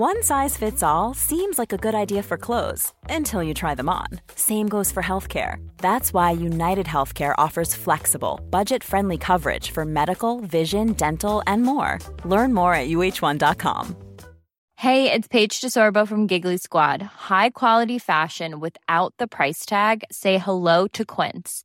One size fits all seems like a good idea for clothes until you try them on. Same goes for healthcare. That's why United Healthcare offers flexible, budget friendly coverage for medical, vision, dental, and more. Learn more at uh1.com. Hey, it's Paige DeSorbo from Giggly Squad. High quality fashion without the price tag? Say hello to Quince.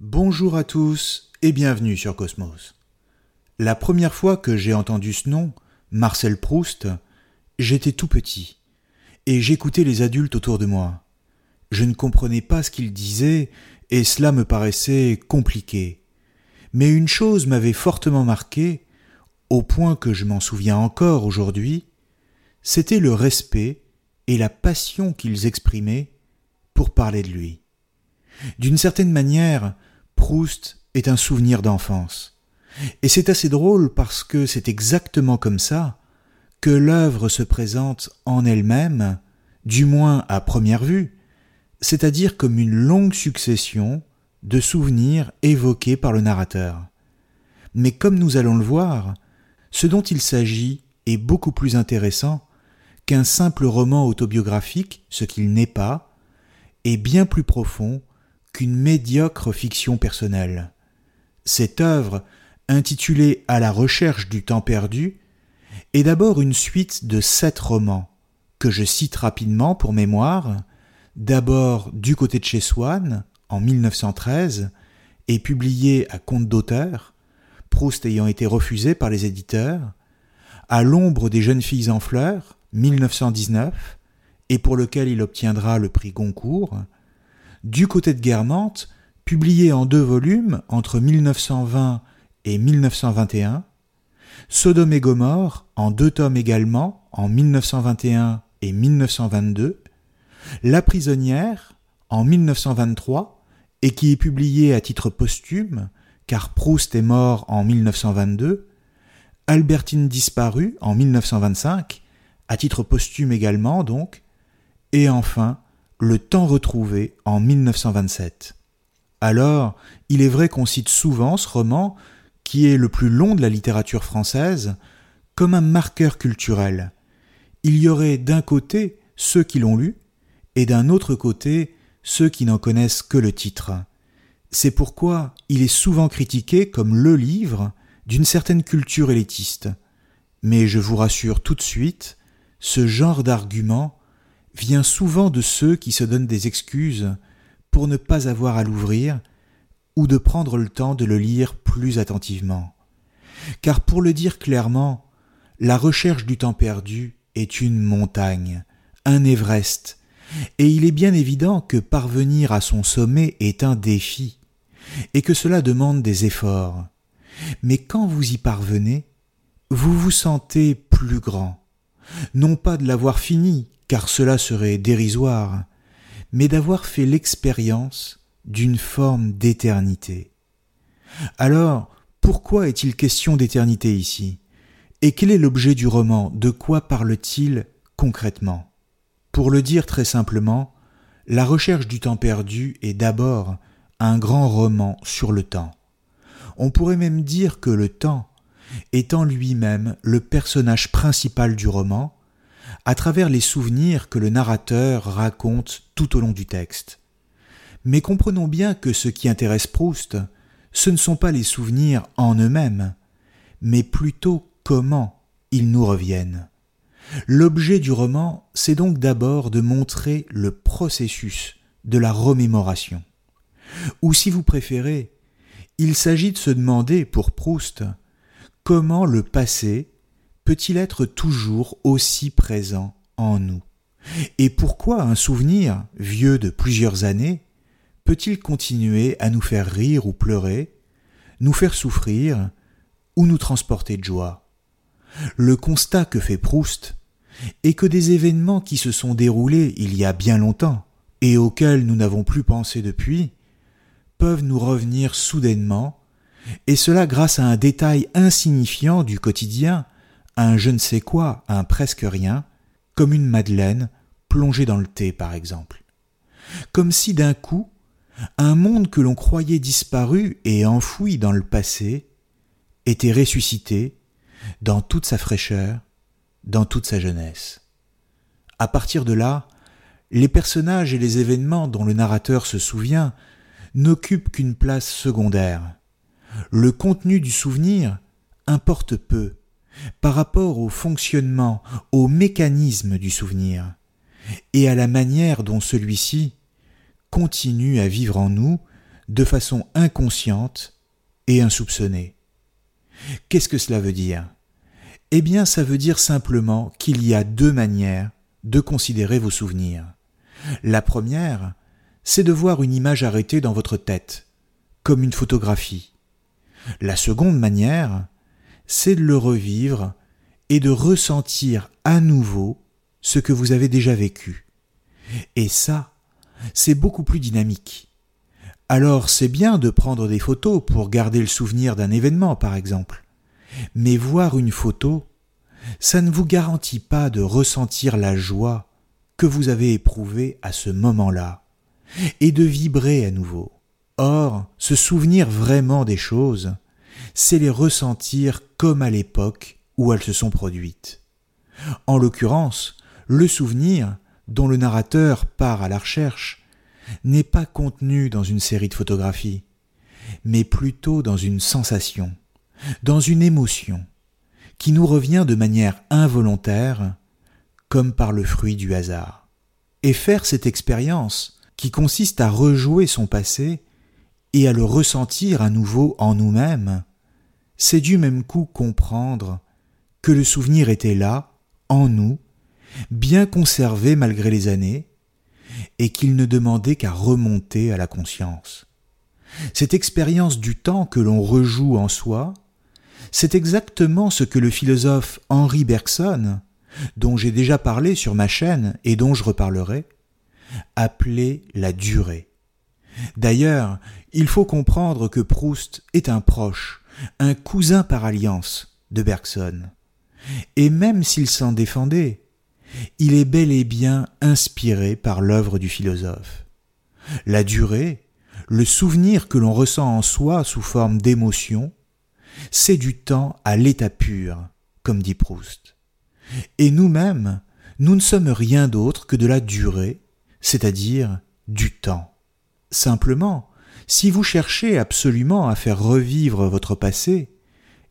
Bonjour à tous et bienvenue sur Cosmos. La première fois que j'ai entendu ce nom, Marcel Proust, j'étais tout petit et j'écoutais les adultes autour de moi. Je ne comprenais pas ce qu'ils disaient et cela me paraissait compliqué. Mais une chose m'avait fortement marqué, au point que je m'en souviens encore aujourd'hui, c'était le respect et la passion qu'ils exprimaient pour parler de lui. D'une certaine manière, Proust est un souvenir d'enfance. Et c'est assez drôle parce que c'est exactement comme ça que l'œuvre se présente en elle-même, du moins à première vue, c'est-à-dire comme une longue succession de souvenirs évoqués par le narrateur. Mais comme nous allons le voir, ce dont il s'agit est beaucoup plus intéressant qu'un simple roman autobiographique, ce qu'il n'est pas, et bien plus profond qu'une médiocre fiction personnelle. Cette œuvre, intitulée À la recherche du temps perdu, est d'abord une suite de sept romans, que je cite rapidement pour mémoire, d'abord du côté de chez Swann, en 1913, et publié à compte d'auteur, Proust ayant été refusé par les éditeurs, À l'ombre des jeunes filles en fleurs, 1919, et pour lequel il obtiendra le prix Goncourt, du côté de Guermantes, publié en deux volumes entre 1920 et 1921, Sodome et Gomorre en deux tomes également en 1921 et 1922, La prisonnière en 1923 et qui est publié à titre posthume car Proust est mort en 1922, Albertine disparue en 1925 à titre posthume également donc, et enfin le temps retrouvé en 1927. Alors, il est vrai qu'on cite souvent ce roman, qui est le plus long de la littérature française, comme un marqueur culturel. Il y aurait d'un côté ceux qui l'ont lu, et d'un autre côté ceux qui n'en connaissent que le titre. C'est pourquoi il est souvent critiqué comme le livre d'une certaine culture élitiste. Mais je vous rassure tout de suite, ce genre d'argument vient souvent de ceux qui se donnent des excuses pour ne pas avoir à l'ouvrir ou de prendre le temps de le lire plus attentivement. Car pour le dire clairement, la recherche du temps perdu est une montagne, un Everest, et il est bien évident que parvenir à son sommet est un défi, et que cela demande des efforts. Mais quand vous y parvenez, vous vous sentez plus grand, non pas de l'avoir fini, car cela serait dérisoire, mais d'avoir fait l'expérience d'une forme d'éternité. Alors, pourquoi est-il question d'éternité ici? Et quel est l'objet du roman? De quoi parle-t-il concrètement? Pour le dire très simplement, la recherche du temps perdu est d'abord un grand roman sur le temps. On pourrait même dire que le temps en lui-même le personnage principal du roman, à travers les souvenirs que le narrateur raconte tout au long du texte. Mais comprenons bien que ce qui intéresse Proust, ce ne sont pas les souvenirs en eux-mêmes, mais plutôt comment ils nous reviennent. L'objet du roman, c'est donc d'abord de montrer le processus de la remémoration. Ou si vous préférez, il s'agit de se demander pour Proust comment le passé peut-il être toujours aussi présent en nous? Et pourquoi un souvenir, vieux de plusieurs années, peut-il continuer à nous faire rire ou pleurer, nous faire souffrir ou nous transporter de joie? Le constat que fait Proust est que des événements qui se sont déroulés il y a bien longtemps et auxquels nous n'avons plus pensé depuis peuvent nous revenir soudainement, et cela grâce à un détail insignifiant du quotidien, un je ne sais quoi, un presque rien, comme une madeleine plongée dans le thé par exemple. Comme si d'un coup, un monde que l'on croyait disparu et enfoui dans le passé était ressuscité dans toute sa fraîcheur, dans toute sa jeunesse. À partir de là, les personnages et les événements dont le narrateur se souvient n'occupent qu'une place secondaire. Le contenu du souvenir importe peu par rapport au fonctionnement, au mécanisme du souvenir, et à la manière dont celui-ci continue à vivre en nous de façon inconsciente et insoupçonnée. Qu'est-ce que cela veut dire? Eh bien, ça veut dire simplement qu'il y a deux manières de considérer vos souvenirs. La première, c'est de voir une image arrêtée dans votre tête, comme une photographie. La seconde manière, c'est de le revivre et de ressentir à nouveau ce que vous avez déjà vécu. Et ça, c'est beaucoup plus dynamique. Alors c'est bien de prendre des photos pour garder le souvenir d'un événement, par exemple. Mais voir une photo, ça ne vous garantit pas de ressentir la joie que vous avez éprouvée à ce moment-là, et de vibrer à nouveau. Or, se souvenir vraiment des choses, c'est les ressentir comme à l'époque où elles se sont produites. En l'occurrence, le souvenir, dont le narrateur part à la recherche n'est pas contenu dans une série de photographies, mais plutôt dans une sensation, dans une émotion, qui nous revient de manière involontaire, comme par le fruit du hasard. Et faire cette expérience, qui consiste à rejouer son passé et à le ressentir à nouveau en nous-mêmes, c'est du même coup comprendre que le souvenir était là, en nous, bien conservé malgré les années, et qu'il ne demandait qu'à remonter à la conscience. Cette expérience du temps que l'on rejoue en soi, c'est exactement ce que le philosophe Henri Bergson, dont j'ai déjà parlé sur ma chaîne et dont je reparlerai, appelait la durée. D'ailleurs, il faut comprendre que Proust est un proche, un cousin par alliance de Bergson. Et même s'il s'en défendait, il est bel et bien inspiré par l'œuvre du philosophe. La durée, le souvenir que l'on ressent en soi sous forme d'émotion, c'est du temps à l'état pur, comme dit Proust. Et nous-mêmes, nous ne sommes rien d'autre que de la durée, c'est-à-dire du temps. Simplement, si vous cherchez absolument à faire revivre votre passé,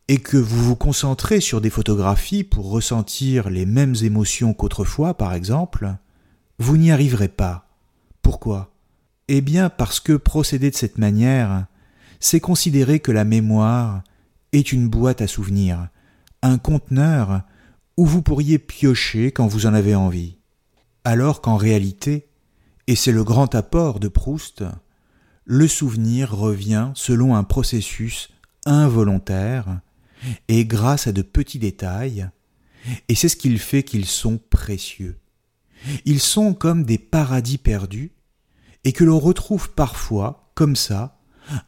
et que vous vous concentrez sur des photographies pour ressentir les mêmes émotions qu'autrefois, par exemple, vous n'y arriverez pas. Pourquoi? Eh bien parce que procéder de cette manière, c'est considérer que la mémoire est une boîte à souvenirs, un conteneur où vous pourriez piocher quand vous en avez envie. Alors qu'en réalité, et c'est le grand apport de Proust, le souvenir revient selon un processus involontaire et grâce à de petits détails, et c'est ce qu'il fait qu'ils sont précieux. Ils sont comme des paradis perdus, et que l'on retrouve parfois, comme ça,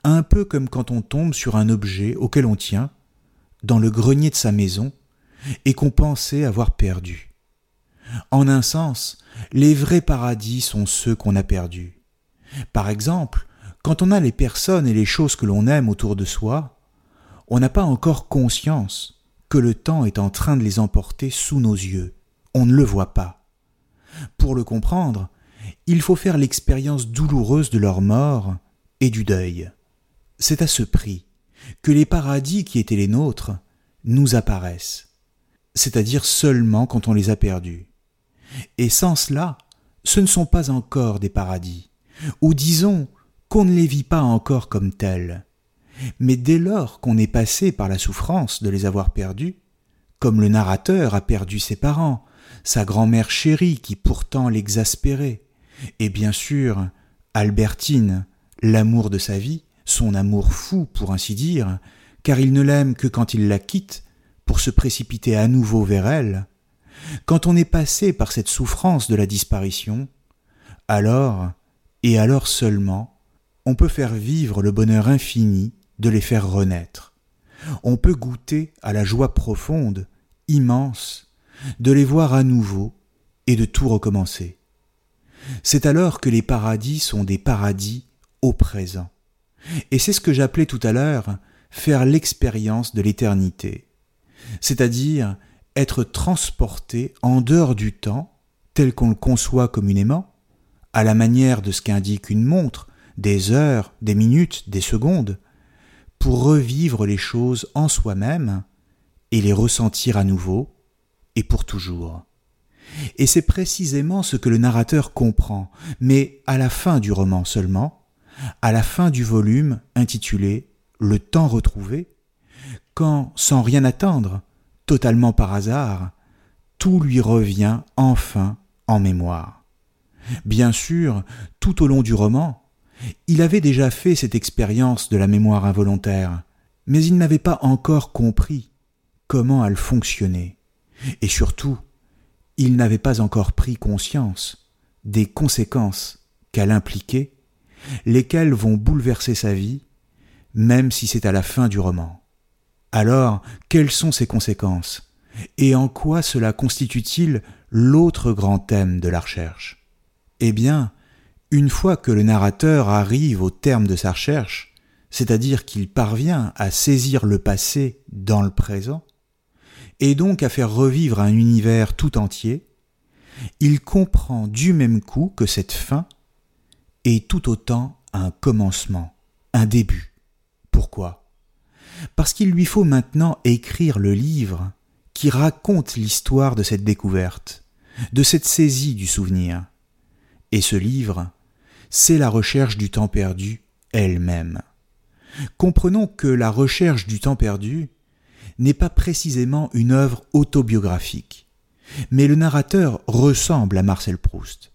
un peu comme quand on tombe sur un objet auquel on tient, dans le grenier de sa maison, et qu'on pensait avoir perdu. En un sens, les vrais paradis sont ceux qu'on a perdus. Par exemple, quand on a les personnes et les choses que l'on aime autour de soi, on n'a pas encore conscience que le temps est en train de les emporter sous nos yeux. On ne le voit pas. Pour le comprendre, il faut faire l'expérience douloureuse de leur mort et du deuil. C'est à ce prix que les paradis qui étaient les nôtres nous apparaissent, c'est-à-dire seulement quand on les a perdus. Et sans cela, ce ne sont pas encore des paradis, ou disons qu'on ne les vit pas encore comme tels. Mais dès lors qu'on est passé par la souffrance de les avoir perdus, comme le narrateur a perdu ses parents, sa grand-mère chérie qui pourtant l'exaspérait, et bien sûr Albertine, l'amour de sa vie, son amour fou pour ainsi dire, car il ne l'aime que quand il la quitte, pour se précipiter à nouveau vers elle, quand on est passé par cette souffrance de la disparition, alors, et alors seulement, on peut faire vivre le bonheur infini de les faire renaître. On peut goûter à la joie profonde, immense, de les voir à nouveau et de tout recommencer. C'est alors que les paradis sont des paradis au présent. Et c'est ce que j'appelais tout à l'heure faire l'expérience de l'éternité, c'est-à-dire être transporté en dehors du temps, tel qu'on le conçoit communément, à la manière de ce qu'indique une montre, des heures, des minutes, des secondes, pour revivre les choses en soi-même et les ressentir à nouveau et pour toujours. Et c'est précisément ce que le narrateur comprend, mais à la fin du roman seulement, à la fin du volume intitulé Le temps retrouvé, quand, sans rien attendre, totalement par hasard, tout lui revient enfin en mémoire. Bien sûr, tout au long du roman, il avait déjà fait cette expérience de la mémoire involontaire, mais il n'avait pas encore compris comment elle fonctionnait, et surtout, il n'avait pas encore pris conscience des conséquences qu'elle impliquait, lesquelles vont bouleverser sa vie, même si c'est à la fin du roman. Alors, quelles sont ces conséquences? Et en quoi cela constitue-t-il l'autre grand thème de la recherche? Eh bien, une fois que le narrateur arrive au terme de sa recherche, c'est-à-dire qu'il parvient à saisir le passé dans le présent, et donc à faire revivre un univers tout entier, il comprend du même coup que cette fin est tout autant un commencement, un début. Pourquoi? Parce qu'il lui faut maintenant écrire le livre qui raconte l'histoire de cette découverte, de cette saisie du souvenir. Et ce livre, c'est la recherche du temps perdu elle-même. Comprenons que la recherche du temps perdu n'est pas précisément une œuvre autobiographique. Mais le narrateur ressemble à Marcel Proust.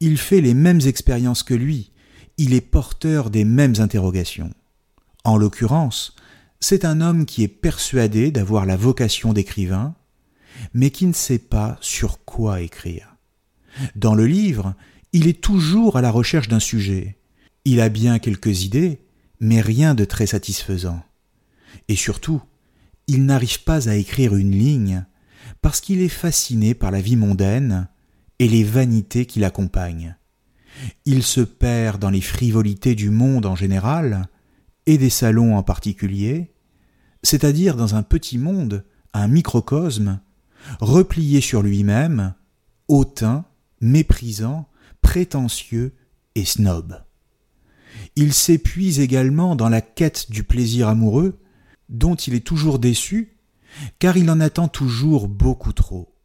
Il fait les mêmes expériences que lui, il est porteur des mêmes interrogations. En l'occurrence, c'est un homme qui est persuadé d'avoir la vocation d'écrivain, mais qui ne sait pas sur quoi écrire. Dans le livre, il est toujours à la recherche d'un sujet. Il a bien quelques idées, mais rien de très satisfaisant. Et surtout, il n'arrive pas à écrire une ligne parce qu'il est fasciné par la vie mondaine et les vanités qui l'accompagnent. Il se perd dans les frivolités du monde en général et des salons en particulier, c'est-à-dire dans un petit monde, un microcosme, replié sur lui-même, hautain, méprisant, prétentieux et snob. Il s'épuise également dans la quête du plaisir amoureux dont il est toujours déçu, car il en attend toujours beaucoup trop.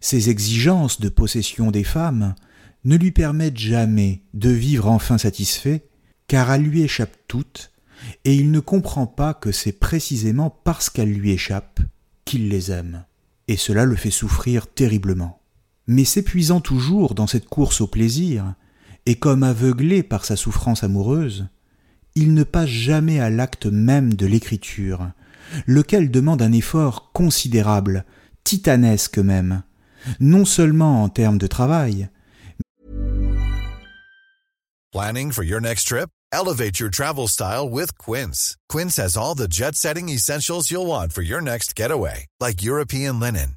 Ses exigences de possession des femmes ne lui permettent jamais de vivre enfin satisfait, car elles lui échappent toutes, et il ne comprend pas que c'est précisément parce qu'elles lui échappent qu'il les aime, et cela le fait souffrir terriblement. Mais s'épuisant toujours dans cette course au plaisir, et comme aveuglé par sa souffrance amoureuse, il ne passe jamais à l'acte même de l'écriture, lequel demande un effort considérable, titanesque même, non seulement en termes de travail. Planning for your next trip? Elevate your travel style with Quince. Quince has all the jet-setting essentials you'll want for your next getaway, like European linen,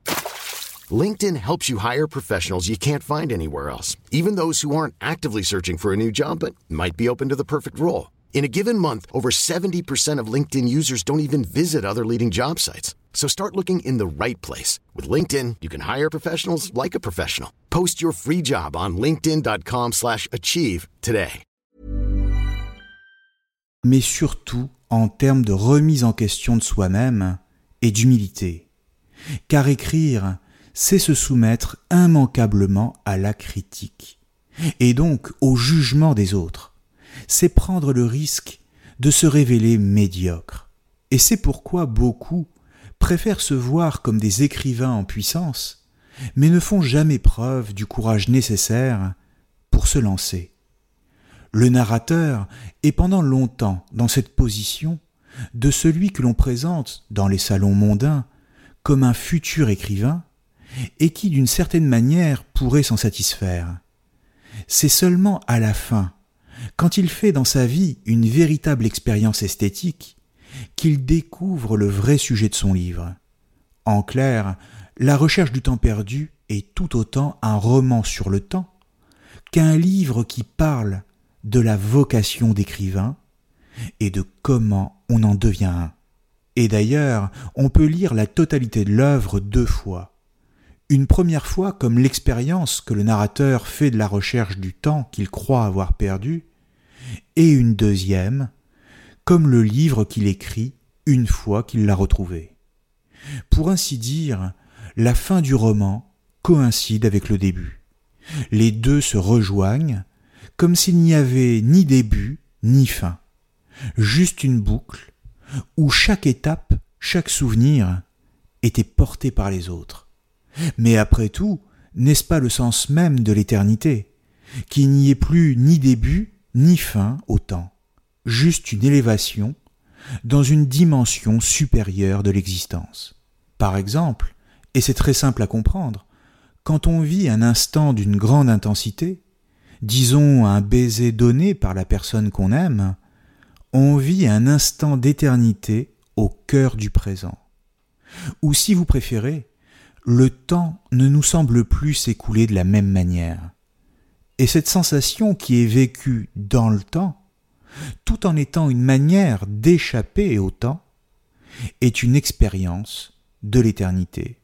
LinkedIn helps you hire professionals you can't find anywhere else, even those who aren't actively searching for a new job but might be open to the perfect role. In a given month, over 70% of LinkedIn users don't even visit other leading job sites. So start looking in the right place. With LinkedIn, you can hire professionals like a professional. Post your free job on linkedin.com slash achieve today. Mais surtout en termes de remise en question de soi-même et d'humilité. Car écrire, c'est se soumettre immanquablement à la critique, et donc au jugement des autres. C'est prendre le risque de se révéler médiocre. Et c'est pourquoi beaucoup préfèrent se voir comme des écrivains en puissance, mais ne font jamais preuve du courage nécessaire pour se lancer. Le narrateur est pendant longtemps dans cette position de celui que l'on présente dans les salons mondains comme un futur écrivain et qui d'une certaine manière pourrait s'en satisfaire. C'est seulement à la fin, quand il fait dans sa vie une véritable expérience esthétique, qu'il découvre le vrai sujet de son livre. En clair, la recherche du temps perdu est tout autant un roman sur le temps qu'un livre qui parle de la vocation d'écrivain et de comment on en devient un. Et d'ailleurs, on peut lire la totalité de l'œuvre deux fois. Une première fois comme l'expérience que le narrateur fait de la recherche du temps qu'il croit avoir perdu, et une deuxième comme le livre qu'il écrit une fois qu'il l'a retrouvé. Pour ainsi dire, la fin du roman coïncide avec le début. Les deux se rejoignent comme s'il n'y avait ni début ni fin, juste une boucle où chaque étape, chaque souvenir était porté par les autres. Mais après tout, n'est-ce pas le sens même de l'éternité, qu'il n'y ait plus ni début ni fin au temps juste une élévation dans une dimension supérieure de l'existence. Par exemple, et c'est très simple à comprendre, quand on vit un instant d'une grande intensité, disons un baiser donné par la personne qu'on aime, on vit un instant d'éternité au cœur du présent. Ou si vous préférez, le temps ne nous semble plus s'écouler de la même manière. Et cette sensation qui est vécue dans le temps tout en étant une manière d'échapper au temps, est une expérience de l'éternité,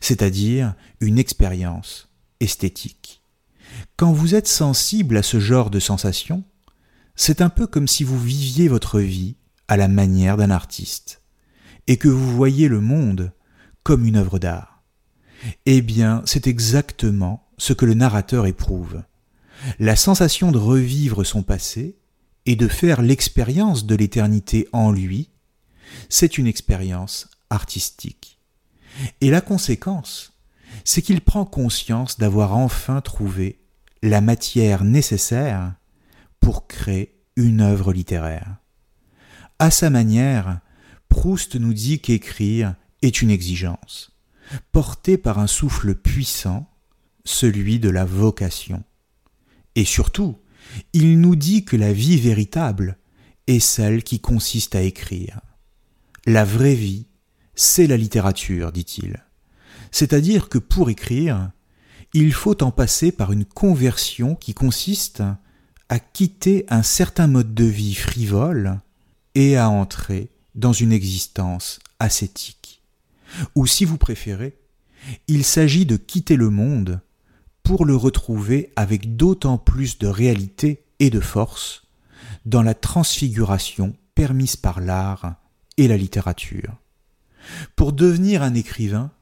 c'est-à-dire une expérience esthétique. Quand vous êtes sensible à ce genre de sensation, c'est un peu comme si vous viviez votre vie à la manière d'un artiste, et que vous voyez le monde comme une œuvre d'art. Eh bien, c'est exactement ce que le narrateur éprouve. La sensation de revivre son passé et de faire l'expérience de l'éternité en lui, c'est une expérience artistique. Et la conséquence, c'est qu'il prend conscience d'avoir enfin trouvé la matière nécessaire pour créer une œuvre littéraire. À sa manière, Proust nous dit qu'écrire est une exigence, portée par un souffle puissant, celui de la vocation. Et surtout, il nous dit que la vie véritable est celle qui consiste à écrire. La vraie vie, c'est la littérature, dit-il. C'est-à-dire que pour écrire, il faut en passer par une conversion qui consiste à quitter un certain mode de vie frivole et à entrer dans une existence ascétique. Ou si vous préférez, il s'agit de quitter le monde pour le retrouver avec d'autant plus de réalité et de force dans la transfiguration permise par l'art et la littérature. Pour devenir un écrivain,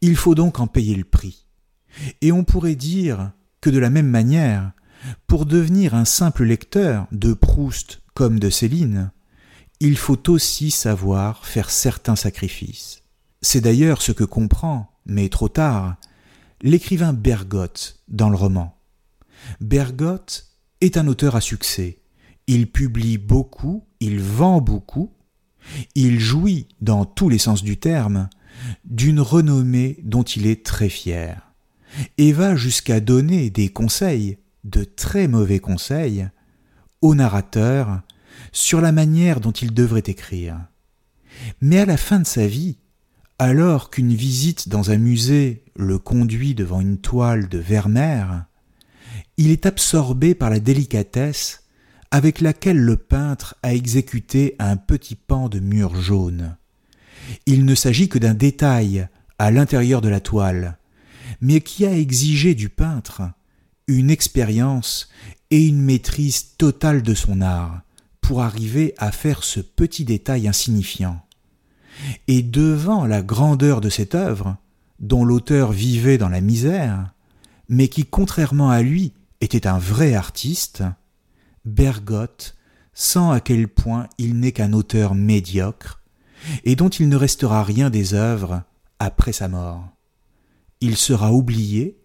il faut donc en payer le prix. Et on pourrait dire que de la même manière, pour devenir un simple lecteur de Proust comme de Céline, il faut aussi savoir faire certains sacrifices. C'est d'ailleurs ce que comprend, mais trop tard, l'écrivain Bergotte dans le roman. Bergotte est un auteur à succès. Il publie beaucoup, il vend beaucoup, il jouit, dans tous les sens du terme, d'une renommée dont il est très fier, et va jusqu'à donner des conseils, de très mauvais conseils, au narrateur sur la manière dont il devrait écrire. Mais à la fin de sa vie, alors qu'une visite dans un musée le conduit devant une toile de Vermeer, il est absorbé par la délicatesse avec laquelle le peintre a exécuté un petit pan de mur jaune. Il ne s'agit que d'un détail à l'intérieur de la toile, mais qui a exigé du peintre une expérience et une maîtrise totale de son art pour arriver à faire ce petit détail insignifiant. Et devant la grandeur de cette œuvre, dont l'auteur vivait dans la misère, mais qui, contrairement à lui, était un vrai artiste, Bergotte sent à quel point il n'est qu'un auteur médiocre, et dont il ne restera rien des œuvres après sa mort. Il sera oublié,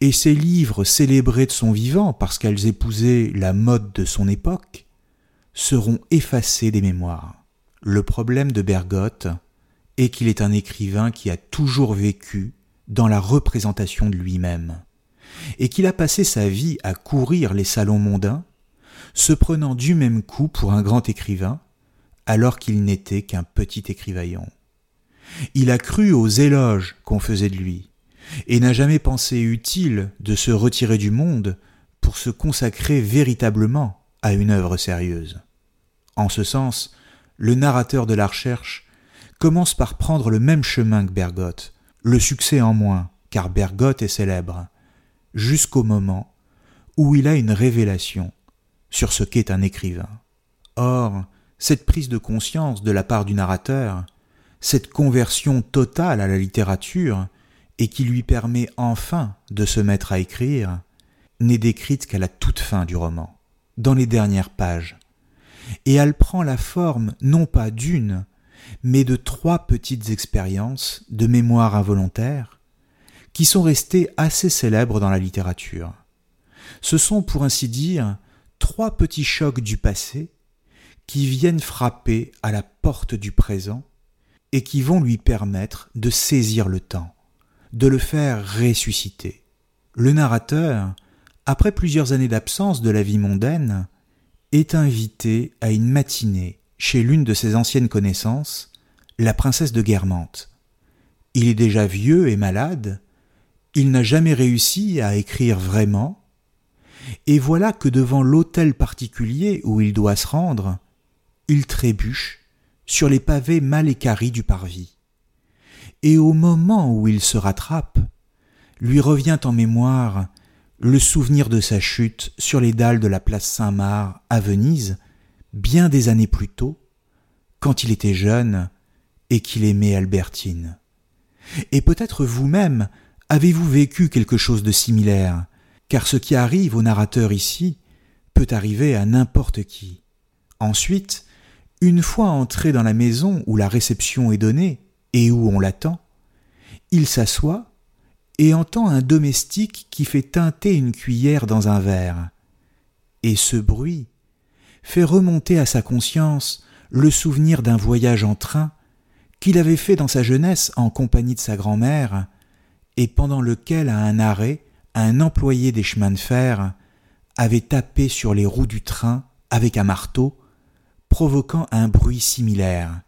et ses livres célébrés de son vivant parce qu'elles épousaient la mode de son époque seront effacés des mémoires. Le problème de Bergotte est qu'il est un écrivain qui a toujours vécu dans la représentation de lui-même, et qu'il a passé sa vie à courir les salons mondains, se prenant du même coup pour un grand écrivain, alors qu'il n'était qu'un petit écrivaillon. Il a cru aux éloges qu'on faisait de lui, et n'a jamais pensé utile de se retirer du monde pour se consacrer véritablement à une œuvre sérieuse. En ce sens, le narrateur de la recherche commence par prendre le même chemin que Bergotte, le succès en moins, car Bergotte est célèbre, jusqu'au moment où il a une révélation sur ce qu'est un écrivain. Or, cette prise de conscience de la part du narrateur, cette conversion totale à la littérature, et qui lui permet enfin de se mettre à écrire, n'est décrite qu'à la toute fin du roman, dans les dernières pages, et elle prend la forme non pas d'une, mais de trois petites expériences de mémoire involontaire, qui sont restées assez célèbres dans la littérature. Ce sont, pour ainsi dire, trois petits chocs du passé qui viennent frapper à la porte du présent et qui vont lui permettre de saisir le temps de le faire ressusciter. Le narrateur, après plusieurs années d'absence de la vie mondaine, est invité à une matinée chez l'une de ses anciennes connaissances, la princesse de Guermantes. Il est déjà vieux et malade, il n'a jamais réussi à écrire vraiment, et voilà que devant l'hôtel particulier où il doit se rendre, il trébuche sur les pavés mal équarris du parvis. Et au moment où il se rattrape, lui revient en mémoire le souvenir de sa chute sur les dalles de la place Saint-Marc à Venise, bien des années plus tôt, quand il était jeune et qu'il aimait Albertine. Et peut-être vous-même avez-vous vécu quelque chose de similaire, car ce qui arrive au narrateur ici peut arriver à n'importe qui. Ensuite, une fois entré dans la maison où la réception est donnée, et où on l'attend, il s'assoit et entend un domestique qui fait teinter une cuillère dans un verre. Et ce bruit fait remonter à sa conscience le souvenir d'un voyage en train qu'il avait fait dans sa jeunesse en compagnie de sa grand-mère, et pendant lequel, à un arrêt, un employé des chemins de fer avait tapé sur les roues du train avec un marteau, provoquant un bruit similaire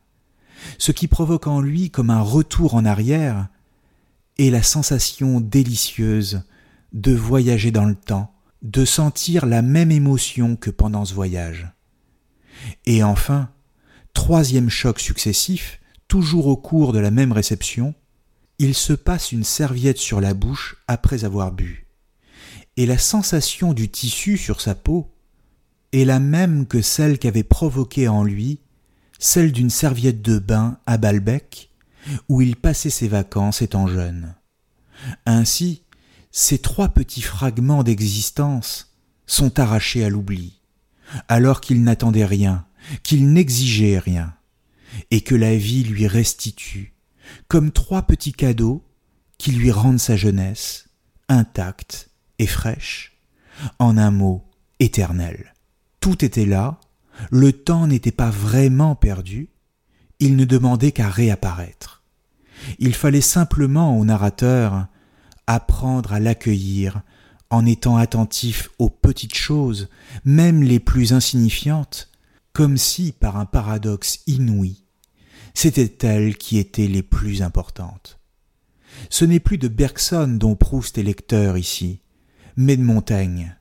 ce qui provoque en lui comme un retour en arrière, est la sensation délicieuse de voyager dans le temps, de sentir la même émotion que pendant ce voyage. Et enfin, troisième choc successif, toujours au cours de la même réception, il se passe une serviette sur la bouche après avoir bu. Et la sensation du tissu sur sa peau est la même que celle qu'avait provoquée en lui celle d'une serviette de bain à Balbec, où il passait ses vacances étant jeune. Ainsi, ces trois petits fragments d'existence sont arrachés à l'oubli, alors qu'il n'attendait rien, qu'il n'exigeait rien, et que la vie lui restitue, comme trois petits cadeaux qui lui rendent sa jeunesse, intacte et fraîche, en un mot éternel. Tout était là, le temps n'était pas vraiment perdu, il ne demandait qu'à réapparaître. Il fallait simplement au narrateur apprendre à l'accueillir en étant attentif aux petites choses, même les plus insignifiantes, comme si, par un paradoxe inouï, c'étaient elles qui étaient les plus importantes. Ce n'est plus de Bergson dont Proust est lecteur ici, mais de Montaigne.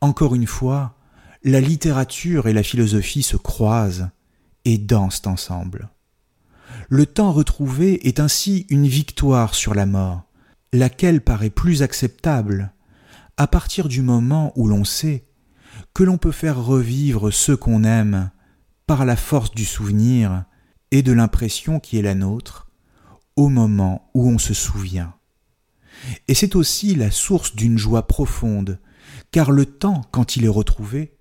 Encore une fois, la littérature et la philosophie se croisent et dansent ensemble. Le temps retrouvé est ainsi une victoire sur la mort, laquelle paraît plus acceptable à partir du moment où l'on sait que l'on peut faire revivre ceux qu'on aime par la force du souvenir et de l'impression qui est la nôtre au moment où on se souvient. Et c'est aussi la source d'une joie profonde, car le temps, quand il est retrouvé,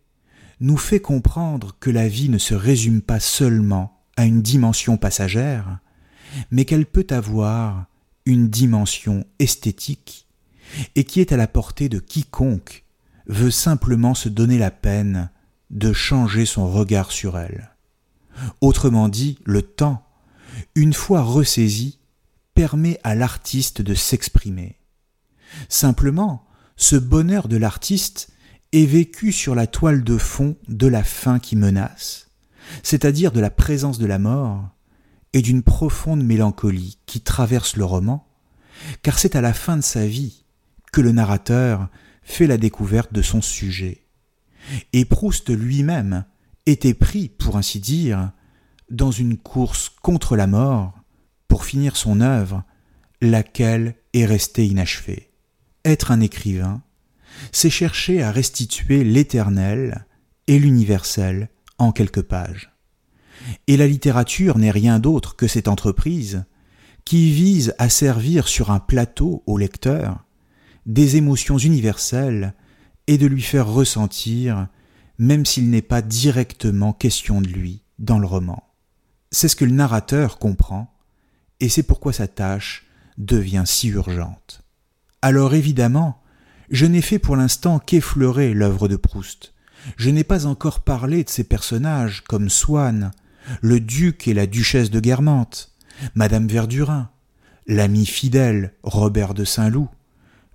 nous fait comprendre que la vie ne se résume pas seulement à une dimension passagère, mais qu'elle peut avoir une dimension esthétique et qui est à la portée de quiconque veut simplement se donner la peine de changer son regard sur elle. Autrement dit, le temps, une fois ressaisi, permet à l'artiste de s'exprimer. Simplement, ce bonheur de l'artiste est vécu sur la toile de fond de la fin qui menace, c'est-à-dire de la présence de la mort et d'une profonde mélancolie qui traverse le roman, car c'est à la fin de sa vie que le narrateur fait la découverte de son sujet. Et Proust lui-même était pris, pour ainsi dire, dans une course contre la mort pour finir son œuvre, laquelle est restée inachevée. Être un écrivain, c'est chercher à restituer l'éternel et l'universel en quelques pages. Et la littérature n'est rien d'autre que cette entreprise qui vise à servir sur un plateau au lecteur des émotions universelles et de lui faire ressentir, même s'il n'est pas directement question de lui dans le roman. C'est ce que le narrateur comprend, et c'est pourquoi sa tâche devient si urgente. Alors évidemment, je n'ai fait pour l'instant qu'effleurer l'œuvre de Proust. Je n'ai pas encore parlé de ses personnages comme Swann, le duc et la duchesse de Guermantes, Madame Verdurin, l'ami fidèle Robert de Saint-Loup,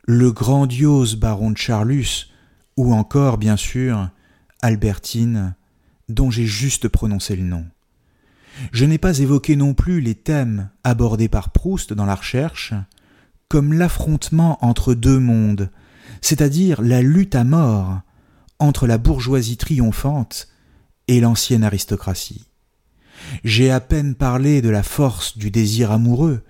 le grandiose baron de Charlus, ou encore, bien sûr, Albertine, dont j'ai juste prononcé le nom. Je n'ai pas évoqué non plus les thèmes abordés par Proust dans la recherche, comme l'affrontement entre deux mondes, c'est-à-dire la lutte à mort entre la bourgeoisie triomphante et l'ancienne aristocratie. J'ai à peine parlé de la force du désir amoureux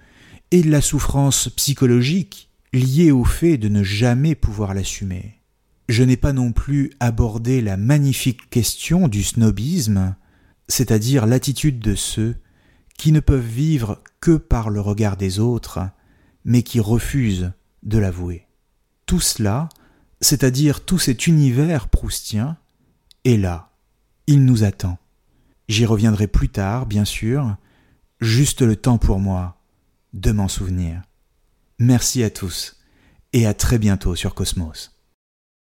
et de la souffrance psychologique liée au fait de ne jamais pouvoir l'assumer. Je n'ai pas non plus abordé la magnifique question du snobisme, c'est-à-dire l'attitude de ceux qui ne peuvent vivre que par le regard des autres, mais qui refusent de l'avouer. Tout cela, c'est-à-dire tout cet univers proustien, est là. Il nous attend. J'y reviendrai plus tard, bien sûr, juste le temps pour moi de m'en souvenir. Merci à tous et à très bientôt sur Cosmos.